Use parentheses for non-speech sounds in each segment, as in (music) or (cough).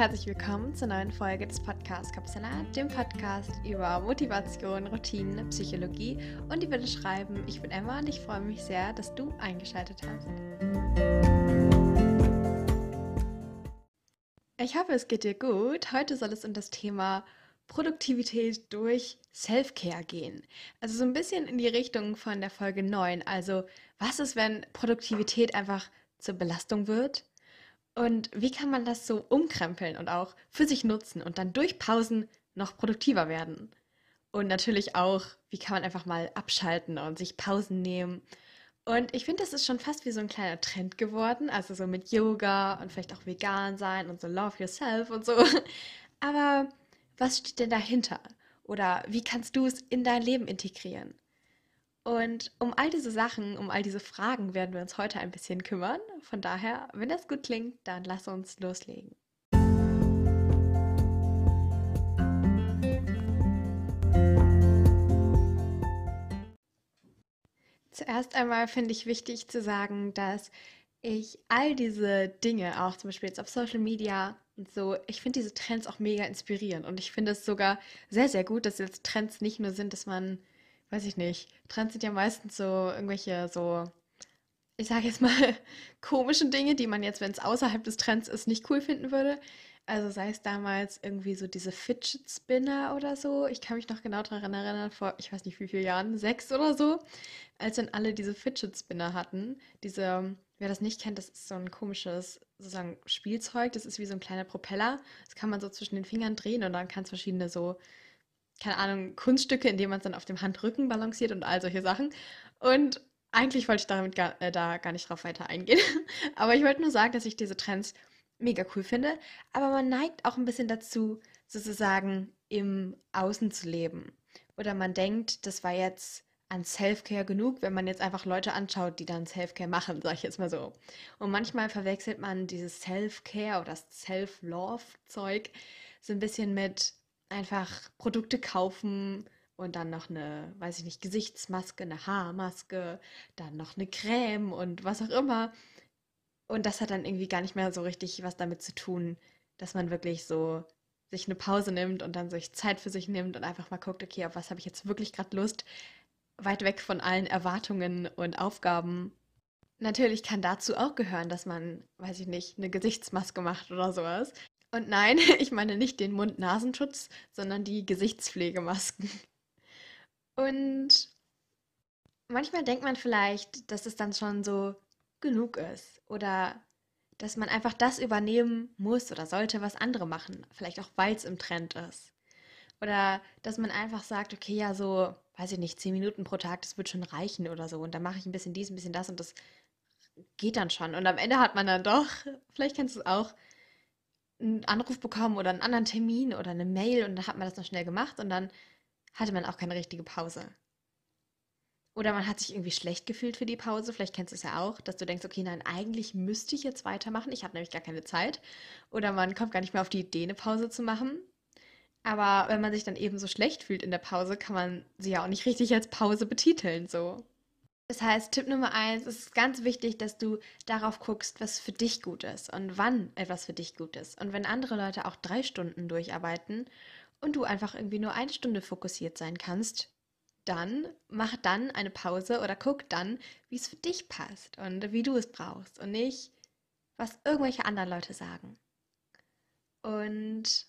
herzlich willkommen zur neuen Folge des Podcasts Kapsalat, dem Podcast über Motivation, Routinen, Psychologie und die würde schreiben. Ich bin Emma und ich freue mich sehr, dass du eingeschaltet hast. Ich hoffe, es geht dir gut. Heute soll es um das Thema Produktivität durch Self-Care gehen. Also so ein bisschen in die Richtung von der Folge 9. Also was ist, wenn Produktivität einfach zur Belastung wird? Und wie kann man das so umkrempeln und auch für sich nutzen und dann durch Pausen noch produktiver werden? Und natürlich auch, wie kann man einfach mal abschalten und sich Pausen nehmen? Und ich finde, das ist schon fast wie so ein kleiner Trend geworden. Also so mit Yoga und vielleicht auch vegan sein und so Love Yourself und so. (laughs) Aber was steht denn dahinter? Oder wie kannst du es in dein Leben integrieren? Und um all diese Sachen, um all diese Fragen werden wir uns heute ein bisschen kümmern. Von daher, wenn das gut klingt, dann lass uns loslegen. Zuerst einmal finde ich wichtig zu sagen, dass ich all diese Dinge, auch zum Beispiel jetzt auf Social Media und so, ich finde diese Trends auch mega inspirierend. Und ich finde es sogar sehr, sehr gut, dass jetzt Trends nicht nur sind, dass man weiß ich nicht. Trends sind ja meistens so irgendwelche so, ich sage jetzt mal, (laughs) komischen Dinge, die man jetzt, wenn es außerhalb des Trends ist, nicht cool finden würde. Also sei es damals irgendwie so diese Fidget Spinner oder so. Ich kann mich noch genau daran erinnern, vor, ich weiß nicht wie viele Jahren, sechs oder so, als dann alle diese Fidget Spinner hatten. Diese, wer das nicht kennt, das ist so ein komisches, sozusagen Spielzeug. Das ist wie so ein kleiner Propeller. Das kann man so zwischen den Fingern drehen und dann kann es verschiedene so keine Ahnung, Kunststücke, in denen man es dann auf dem Handrücken balanciert und all solche Sachen. Und eigentlich wollte ich damit gar, äh, da gar nicht drauf weiter eingehen. (laughs) Aber ich wollte nur sagen, dass ich diese Trends mega cool finde. Aber man neigt auch ein bisschen dazu, sozusagen im Außen zu leben. Oder man denkt, das war jetzt an Self-Care genug, wenn man jetzt einfach Leute anschaut, die dann Self-Care machen, sag ich jetzt mal so. Und manchmal verwechselt man dieses Self-Care oder das Self-Love-Zeug so ein bisschen mit einfach Produkte kaufen und dann noch eine, weiß ich nicht, Gesichtsmaske, eine Haarmaske, dann noch eine Creme und was auch immer. Und das hat dann irgendwie gar nicht mehr so richtig was damit zu tun, dass man wirklich so sich eine Pause nimmt und dann sich Zeit für sich nimmt und einfach mal guckt, okay, auf was habe ich jetzt wirklich gerade Lust, weit weg von allen Erwartungen und Aufgaben. Natürlich kann dazu auch gehören, dass man, weiß ich nicht, eine Gesichtsmaske macht oder sowas. Und nein, (laughs) ich meine nicht den Mund-Nasenschutz, sondern die Gesichtspflegemasken. Und manchmal denkt man vielleicht, dass es dann schon so genug ist oder dass man einfach das übernehmen muss oder sollte, was andere machen, vielleicht auch weil es im Trend ist. Oder dass man einfach sagt, okay, ja, so, weiß ich nicht, zehn Minuten pro Tag, das wird schon reichen oder so. Und dann mache ich ein bisschen dies, ein bisschen das und das geht dann schon. Und am Ende hat man dann doch, (laughs) vielleicht kennst du es auch, einen Anruf bekommen oder einen anderen Termin oder eine Mail und dann hat man das noch schnell gemacht und dann hatte man auch keine richtige Pause. Oder man hat sich irgendwie schlecht gefühlt für die Pause. Vielleicht kennst du es ja auch, dass du denkst, okay, nein, eigentlich müsste ich jetzt weitermachen. Ich habe nämlich gar keine Zeit. Oder man kommt gar nicht mehr auf die Idee, eine Pause zu machen. Aber wenn man sich dann eben so schlecht fühlt in der Pause, kann man sie ja auch nicht richtig als Pause betiteln, so. Das heißt, Tipp Nummer eins, es ist ganz wichtig, dass du darauf guckst, was für dich gut ist und wann etwas für dich gut ist. Und wenn andere Leute auch drei Stunden durcharbeiten und du einfach irgendwie nur eine Stunde fokussiert sein kannst, dann mach dann eine Pause oder guck dann, wie es für dich passt und wie du es brauchst und nicht, was irgendwelche anderen Leute sagen. Und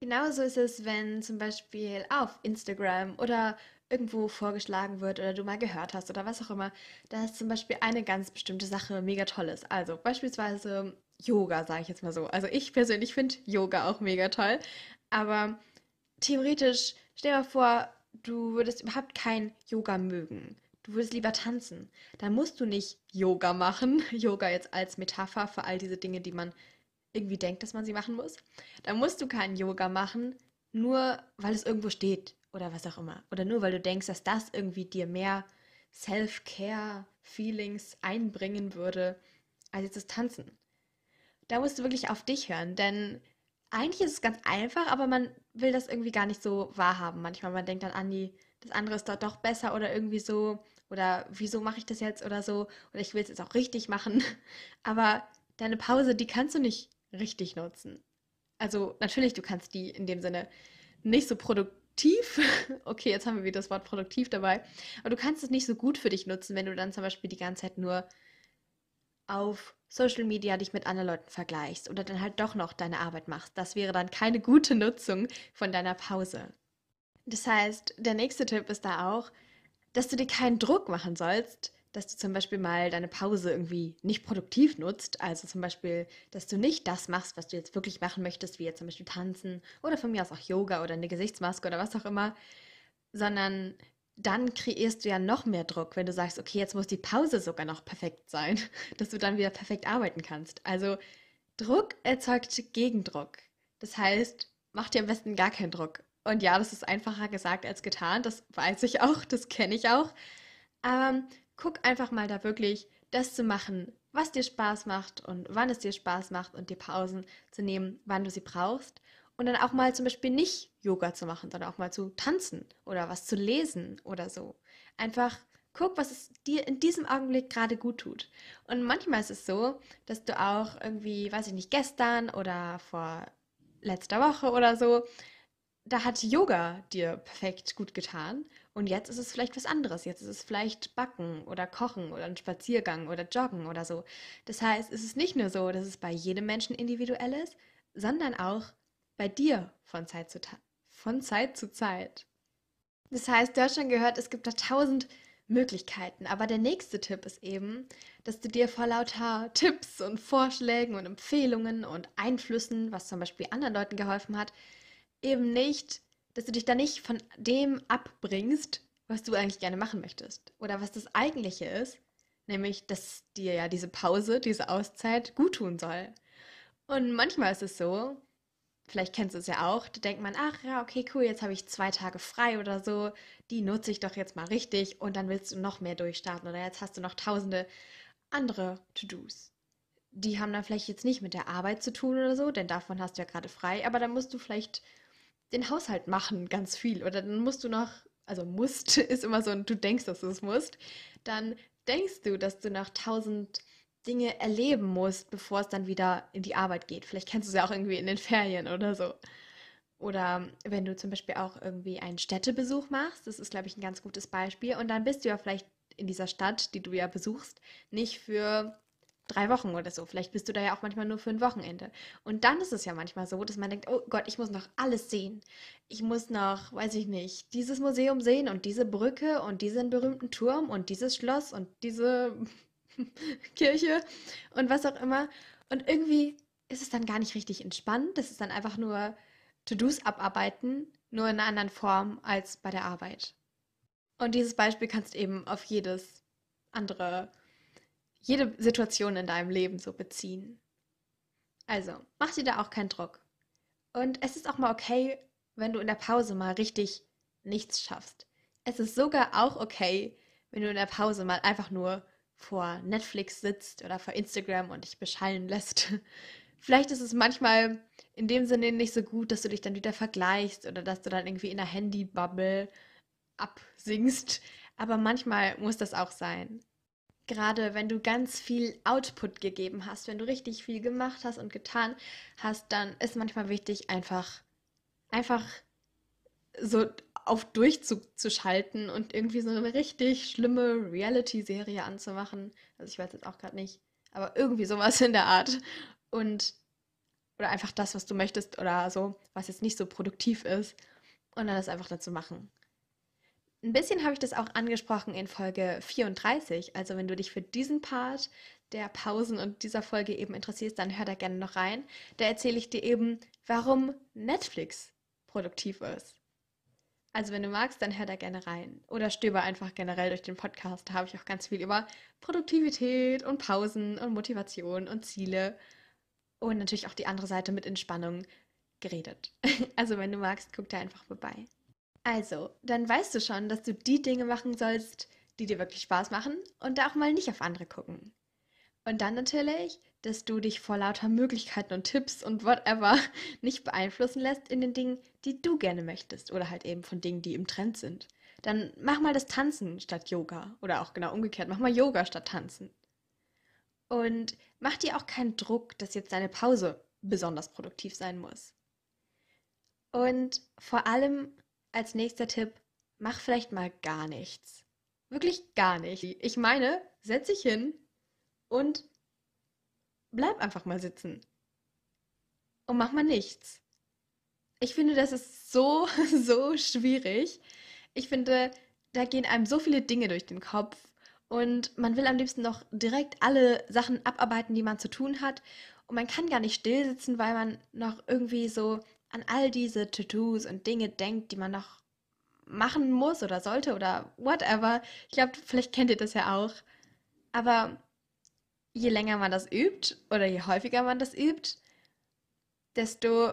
genauso ist es, wenn zum Beispiel auf Instagram oder irgendwo vorgeschlagen wird oder du mal gehört hast oder was auch immer, dass zum Beispiel eine ganz bestimmte Sache mega toll ist. Also beispielsweise Yoga, sage ich jetzt mal so. Also ich persönlich finde Yoga auch mega toll, aber theoretisch, stell dir mal vor, du würdest überhaupt kein Yoga mögen. Du würdest lieber tanzen. Dann musst du nicht Yoga machen. (laughs) Yoga jetzt als Metapher für all diese Dinge, die man irgendwie denkt, dass man sie machen muss. Dann musst du keinen Yoga machen, nur weil es irgendwo steht oder was auch immer. Oder nur weil du denkst, dass das irgendwie dir mehr Self-Care-Feelings einbringen würde, als jetzt das Tanzen. Da musst du wirklich auf dich hören, denn eigentlich ist es ganz einfach, aber man will das irgendwie gar nicht so wahrhaben. Manchmal man denkt dann an die, das andere ist dort doch besser oder irgendwie so. Oder wieso mache ich das jetzt oder so? Oder ich will es jetzt auch richtig machen. (laughs) Aber deine Pause, die kannst du nicht richtig nutzen. Also natürlich, du kannst die in dem Sinne nicht so produktiv, (laughs) okay, jetzt haben wir wieder das Wort produktiv dabei, aber du kannst es nicht so gut für dich nutzen, wenn du dann zum Beispiel die ganze Zeit nur auf Social Media dich mit anderen Leuten vergleichst oder dann halt doch noch deine Arbeit machst. Das wäre dann keine gute Nutzung von deiner Pause. Das heißt, der nächste Tipp ist da auch, dass du dir keinen Druck machen sollst, dass du zum Beispiel mal deine Pause irgendwie nicht produktiv nutzt. Also zum Beispiel, dass du nicht das machst, was du jetzt wirklich machen möchtest, wie jetzt zum Beispiel tanzen oder von mir aus auch Yoga oder eine Gesichtsmaske oder was auch immer, sondern dann kreierst du ja noch mehr Druck, wenn du sagst, okay, jetzt muss die Pause sogar noch perfekt sein, (laughs) dass du dann wieder perfekt arbeiten kannst. Also Druck erzeugt Gegendruck. Das heißt, mach dir am besten gar keinen Druck. Und ja, das ist einfacher gesagt als getan, das weiß ich auch, das kenne ich auch. Aber guck einfach mal da wirklich das zu machen, was dir Spaß macht und wann es dir Spaß macht und dir Pausen zu nehmen, wann du sie brauchst und dann auch mal zum Beispiel nicht Yoga zu machen, sondern auch mal zu tanzen oder was zu lesen oder so. Einfach guck, was es dir in diesem Augenblick gerade gut tut. Und manchmal ist es so, dass du auch irgendwie, weiß ich nicht, gestern oder vor letzter Woche oder so, da hat Yoga dir perfekt gut getan. Und jetzt ist es vielleicht was anderes. Jetzt ist es vielleicht Backen oder Kochen oder ein Spaziergang oder Joggen oder so. Das heißt, es ist nicht nur so, dass es bei jedem Menschen individuell ist, sondern auch bei dir von Zeit zu, von Zeit, zu Zeit. Das heißt, du hast schon gehört, es gibt da tausend Möglichkeiten. Aber der nächste Tipp ist eben, dass du dir vor lauter (laughs) Tipps und Vorschlägen und Empfehlungen und Einflüssen, was zum Beispiel anderen Leuten geholfen hat, eben nicht, dass du dich da nicht von dem abbringst, was du eigentlich gerne machen möchtest. Oder was das eigentliche ist, nämlich, dass dir ja diese Pause, diese Auszeit gut tun soll. Und manchmal ist es so, vielleicht kennst du es ja auch, da denkt man, ach ja, okay, cool, jetzt habe ich zwei Tage frei oder so, die nutze ich doch jetzt mal richtig und dann willst du noch mehr durchstarten oder jetzt hast du noch tausende andere To-Dos. Die haben dann vielleicht jetzt nicht mit der Arbeit zu tun oder so, denn davon hast du ja gerade frei, aber dann musst du vielleicht den Haushalt machen, ganz viel. Oder dann musst du noch, also musst (laughs) ist immer so, du denkst, dass du es musst, dann denkst du, dass du noch tausend Dinge erleben musst, bevor es dann wieder in die Arbeit geht. Vielleicht kennst du es ja auch irgendwie in den Ferien oder so. Oder wenn du zum Beispiel auch irgendwie einen Städtebesuch machst, das ist, glaube ich, ein ganz gutes Beispiel. Und dann bist du ja vielleicht in dieser Stadt, die du ja besuchst, nicht für drei Wochen oder so. Vielleicht bist du da ja auch manchmal nur für ein Wochenende. Und dann ist es ja manchmal so, dass man denkt, oh Gott, ich muss noch alles sehen. Ich muss noch, weiß ich nicht, dieses Museum sehen und diese Brücke und diesen berühmten Turm und dieses Schloss und diese (laughs) Kirche und was auch immer. Und irgendwie ist es dann gar nicht richtig entspannt. Das ist dann einfach nur To-Dos abarbeiten, nur in einer anderen Form als bei der Arbeit. Und dieses Beispiel kannst du eben auf jedes andere, jede Situation in deinem Leben so beziehen. Also, mach dir da auch keinen Druck. Und es ist auch mal okay, wenn du in der Pause mal richtig nichts schaffst. Es ist sogar auch okay, wenn du in der Pause mal einfach nur vor Netflix sitzt oder vor Instagram und dich beschallen lässt. (laughs) Vielleicht ist es manchmal in dem Sinne nicht so gut, dass du dich dann wieder vergleichst oder dass du dann irgendwie in der Handy-Bubble absinkst. Aber manchmal muss das auch sein. Gerade wenn du ganz viel Output gegeben hast, wenn du richtig viel gemacht hast und getan hast, dann ist manchmal wichtig, einfach, einfach so auf Durchzug zu schalten und irgendwie so eine richtig schlimme Reality-Serie anzumachen. Also ich weiß jetzt auch gerade nicht, aber irgendwie sowas in der Art. Und oder einfach das, was du möchtest oder so, was jetzt nicht so produktiv ist. Und dann das einfach dazu machen. Ein bisschen habe ich das auch angesprochen in Folge 34. Also wenn du dich für diesen Part der Pausen und dieser Folge eben interessierst, dann hör da gerne noch rein. Da erzähle ich dir eben, warum Netflix produktiv ist. Also wenn du magst, dann hör da gerne rein. Oder stöber einfach generell durch den Podcast. Da habe ich auch ganz viel über Produktivität und Pausen und Motivation und Ziele und natürlich auch die andere Seite mit Entspannung geredet. (laughs) Also wenn du magst, guck da einfach vorbei. Also, dann weißt du schon, dass du die Dinge machen sollst, die dir wirklich Spaß machen und da auch mal nicht auf andere gucken. Und dann natürlich, dass du dich vor lauter Möglichkeiten und Tipps und whatever (laughs) nicht beeinflussen lässt in den Dingen, die du gerne möchtest oder halt eben von Dingen, die im Trend sind. Dann mach mal das Tanzen statt Yoga oder auch genau umgekehrt, mach mal Yoga statt Tanzen. Und mach dir auch keinen Druck, dass jetzt deine Pause besonders produktiv sein muss. Und vor allem als nächster Tipp, mach vielleicht mal gar nichts. Wirklich gar nicht. Ich meine, setz dich hin und bleib einfach mal sitzen. Und mach mal nichts. Ich finde, das ist so, (laughs) so schwierig. Ich finde, da gehen einem so viele Dinge durch den Kopf und man will am liebsten noch direkt alle Sachen abarbeiten, die man zu tun hat. Und man kann gar nicht still sitzen, weil man noch irgendwie so an all diese To-Dos und Dinge denkt, die man noch machen muss oder sollte oder whatever. Ich glaube, vielleicht kennt ihr das ja auch. Aber je länger man das übt oder je häufiger man das übt, desto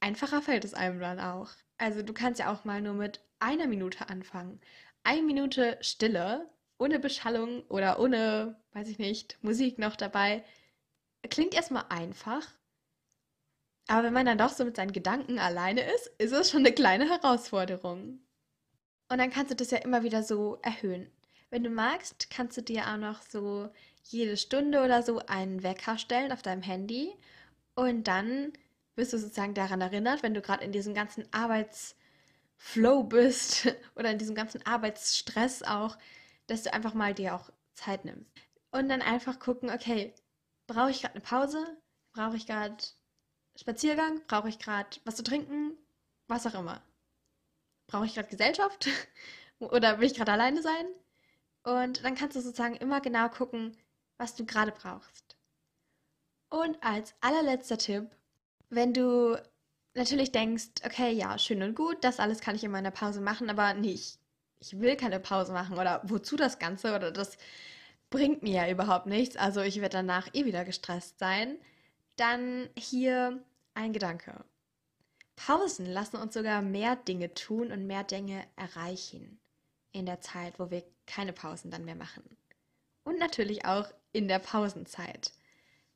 einfacher fällt es einem dann auch. Also du kannst ja auch mal nur mit einer Minute anfangen. Eine Minute Stille, ohne Beschallung oder ohne, weiß ich nicht, Musik noch dabei. Klingt erstmal einfach. Aber wenn man dann doch so mit seinen Gedanken alleine ist, ist es schon eine kleine Herausforderung. Und dann kannst du das ja immer wieder so erhöhen. Wenn du magst, kannst du dir auch noch so jede Stunde oder so einen Wecker stellen auf deinem Handy und dann wirst du sozusagen daran erinnert, wenn du gerade in diesem ganzen Arbeitsflow bist (laughs) oder in diesem ganzen Arbeitsstress auch, dass du einfach mal dir auch Zeit nimmst. Und dann einfach gucken, okay, brauche ich gerade eine Pause? Brauche ich gerade Spaziergang? Brauche ich gerade was zu trinken? Was auch immer. Brauche ich gerade Gesellschaft? (laughs) Oder will ich gerade alleine sein? Und dann kannst du sozusagen immer genau gucken, was du gerade brauchst. Und als allerletzter Tipp, wenn du natürlich denkst, okay, ja, schön und gut, das alles kann ich in meiner Pause machen, aber nee, ich, ich will keine Pause machen oder wozu das Ganze oder das bringt mir ja überhaupt nichts, also ich werde danach eh wieder gestresst sein, dann hier ein Gedanke. Pausen lassen uns sogar mehr Dinge tun und mehr Dinge erreichen in der Zeit, wo wir keine Pausen dann mehr machen. Und natürlich auch in der Pausenzeit.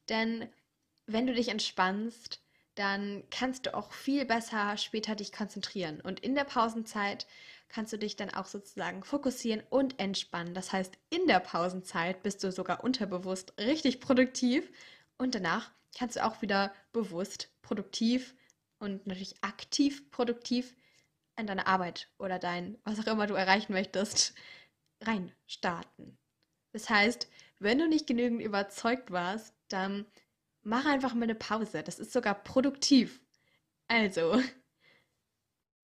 Denn wenn du dich entspannst, dann kannst du auch viel besser später dich konzentrieren. Und in der Pausenzeit kannst du dich dann auch sozusagen fokussieren und entspannen. Das heißt, in der Pausenzeit bist du sogar unterbewusst richtig produktiv und danach kannst du auch wieder bewusst produktiv und natürlich aktiv produktiv an deine Arbeit oder dein, was auch immer du erreichen möchtest, reinstarten. Das heißt, wenn du nicht genügend überzeugt warst, dann mach einfach mal eine Pause. Das ist sogar produktiv. Also,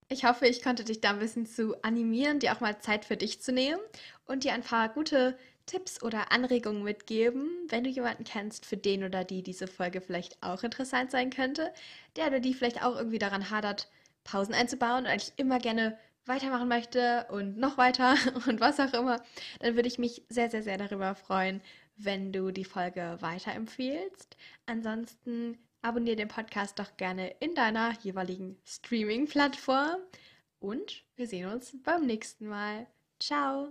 ich hoffe, ich konnte dich da ein bisschen zu animieren, dir auch mal Zeit für dich zu nehmen und dir ein paar gute Tipps oder Anregungen mitgeben, wenn du jemanden kennst, für den oder die diese Folge vielleicht auch interessant sein könnte, der oder die vielleicht auch irgendwie daran hadert, Pausen einzubauen und eigentlich immer gerne weitermachen möchte und noch weiter (laughs) und was auch immer, dann würde ich mich sehr, sehr, sehr darüber freuen, wenn du die Folge weiterempfehlst. Ansonsten abonniere den Podcast doch gerne in deiner jeweiligen Streaming-Plattform und wir sehen uns beim nächsten Mal. Ciao!